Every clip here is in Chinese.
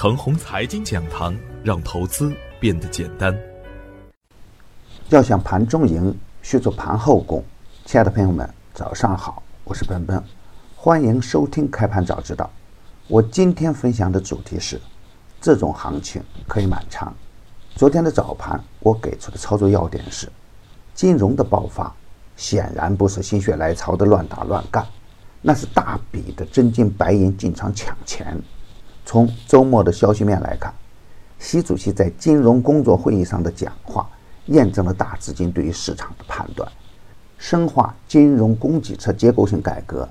腾宏财经讲堂，让投资变得简单。要想盘中赢，需做盘后功。亲爱的朋友们，早上好，我是奔奔，欢迎收听开盘早知道。我今天分享的主题是：这种行情可以满仓。昨天的早盘，我给出的操作要点是：金融的爆发显然不是心血来潮的乱打乱干，那是大笔的真金白银进场抢钱。从周末的消息面来看，习主席在金融工作会议上的讲话，验证了大资金对于市场的判断。深化金融供给侧结构性改革，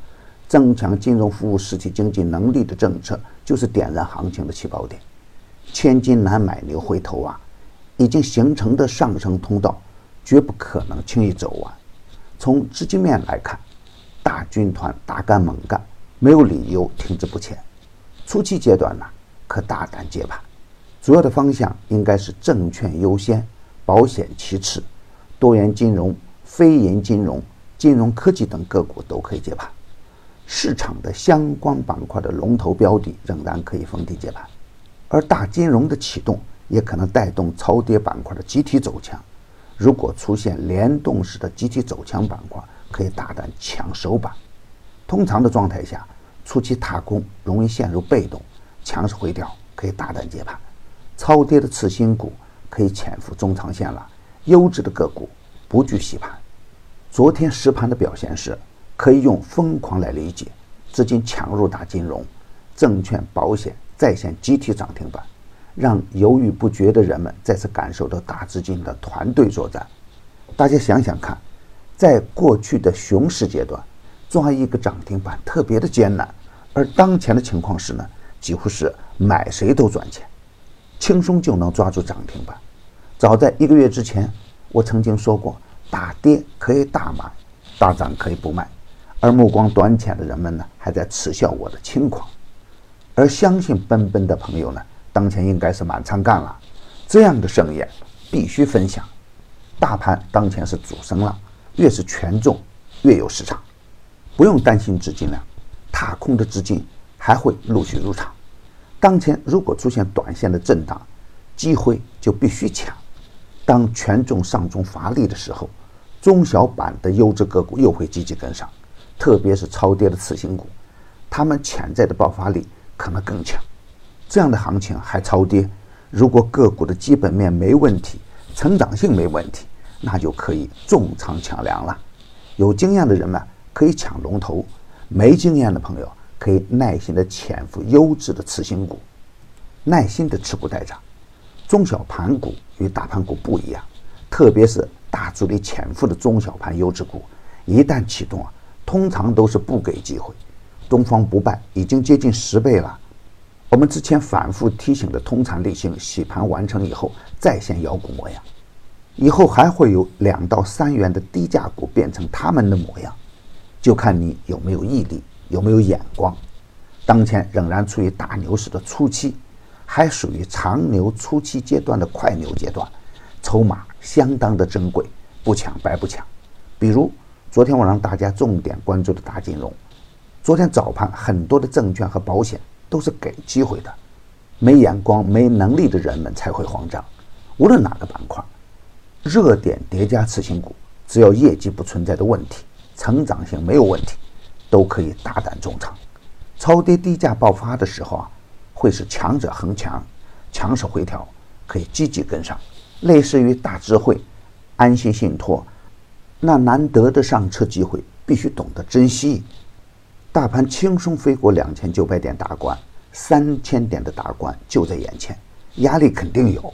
增强金融服务实体经济能力的政策，就是点燃行情的起爆点。千金难买牛回头啊！已经形成的上升通道，绝不可能轻易走完。从资金面来看，大军团大干猛干，没有理由停滞不前。初期阶段呢，可大胆接盘，主要的方向应该是证券优先，保险其次，多元金融、非银金融、金融科技等个股都可以接盘。市场的相关板块的龙头标的仍然可以逢低接盘，而大金融的启动也可能带动超跌板块的集体走强。如果出现联动式的集体走强板块，可以大胆抢首板。通常的状态下。初期踏空容易陷入被动，强势回调可以大胆接盘，超跌的次新股可以潜伏中长线了，优质的个股不惧洗盘。昨天实盘的表现是，可以用疯狂来理解，资金强入大金融、证券、保险再现集体涨停板，让犹豫不决的人们再次感受到大资金的团队作战。大家想想看，在过去的熊市阶段，抓一个涨停板特别的艰难。而当前的情况是呢，几乎是买谁都赚钱，轻松就能抓住涨停板。早在一个月之前，我曾经说过，大跌可以大买，大涨可以不卖。而目光短浅的人们呢，还在耻笑我的轻狂。而相信奔奔的朋友呢，当前应该是满仓干了。这样的盛宴必须分享。大盘当前是主升浪，越是权重，越有市场，不用担心资金量。踏空的资金还会陆续入场。当前如果出现短线的震荡，机会就必须抢。当权重上中乏力的时候，中小板的优质个股又会积极跟上，特别是超跌的次新股，他们潜在的爆发力可能更强。这样的行情还超跌，如果个股的基本面没问题，成长性没问题，那就可以重仓抢粮了。有经验的人们可以抢龙头。没经验的朋友可以耐心的潜伏优质的次新股，耐心的持股待涨。中小盘股与大盘股不一样，特别是大主力潜伏的中小盘优质股，一旦启动啊，通常都是不给机会。东方不败已经接近十倍了。我们之前反复提醒的通常类型洗盘完成以后再现妖股模样，以后还会有两到三元的低价股变成他们的模样。就看你有没有毅力，有没有眼光。当前仍然处于大牛市的初期，还属于长牛初期阶段的快牛阶段，筹码相当的珍贵，不抢白不抢。比如昨天我让大家重点关注的大金融，昨天早盘很多的证券和保险都是给机会的，没眼光、没能力的人们才会慌张。无论哪个板块，热点叠加次新股，只要业绩不存在的问题。成长性没有问题，都可以大胆重仓。超跌低价爆发的时候啊，会是强者恒强，强势回调可以积极跟上。类似于大智慧、安心信托，那难得的上车机会必须懂得珍惜。大盘轻松飞过两千九百点大关，三千点的大关就在眼前，压力肯定有，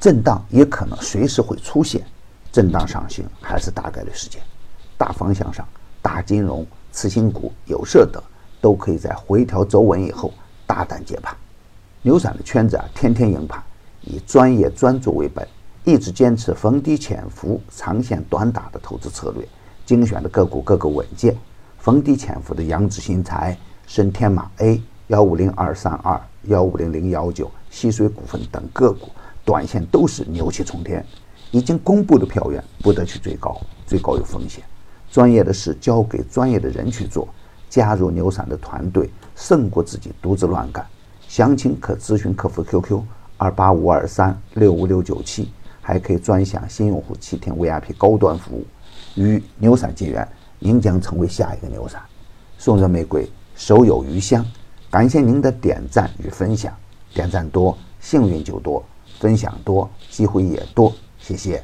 震荡也可能随时会出现，震荡上行还是大概率事件。大方向上，大金融、次新股、有色等都可以在回调走稳以后大胆接盘。牛散的圈子啊，天天赢盘，以专业专注为本，一直坚持逢低潜伏、长线短打的投资策略。精选的个股个个稳健，逢低潜伏的扬子新材、深天马 A、幺五零二三二、幺五零零幺九、西水股份等个股，短线都是牛气冲天。已经公布的票源不得去追高，追高有风险。专业的事交给专业的人去做，加入牛散的团队胜过自己独自乱干。详情可咨询客服 QQ 二八五二三六五六九七，还可以专享新用户七天 VIP 高端服务。与牛散结缘，您将成为下一个牛散。送人玫瑰，手有余香。感谢您的点赞与分享，点赞多幸运就多，分享多机会也多。谢谢。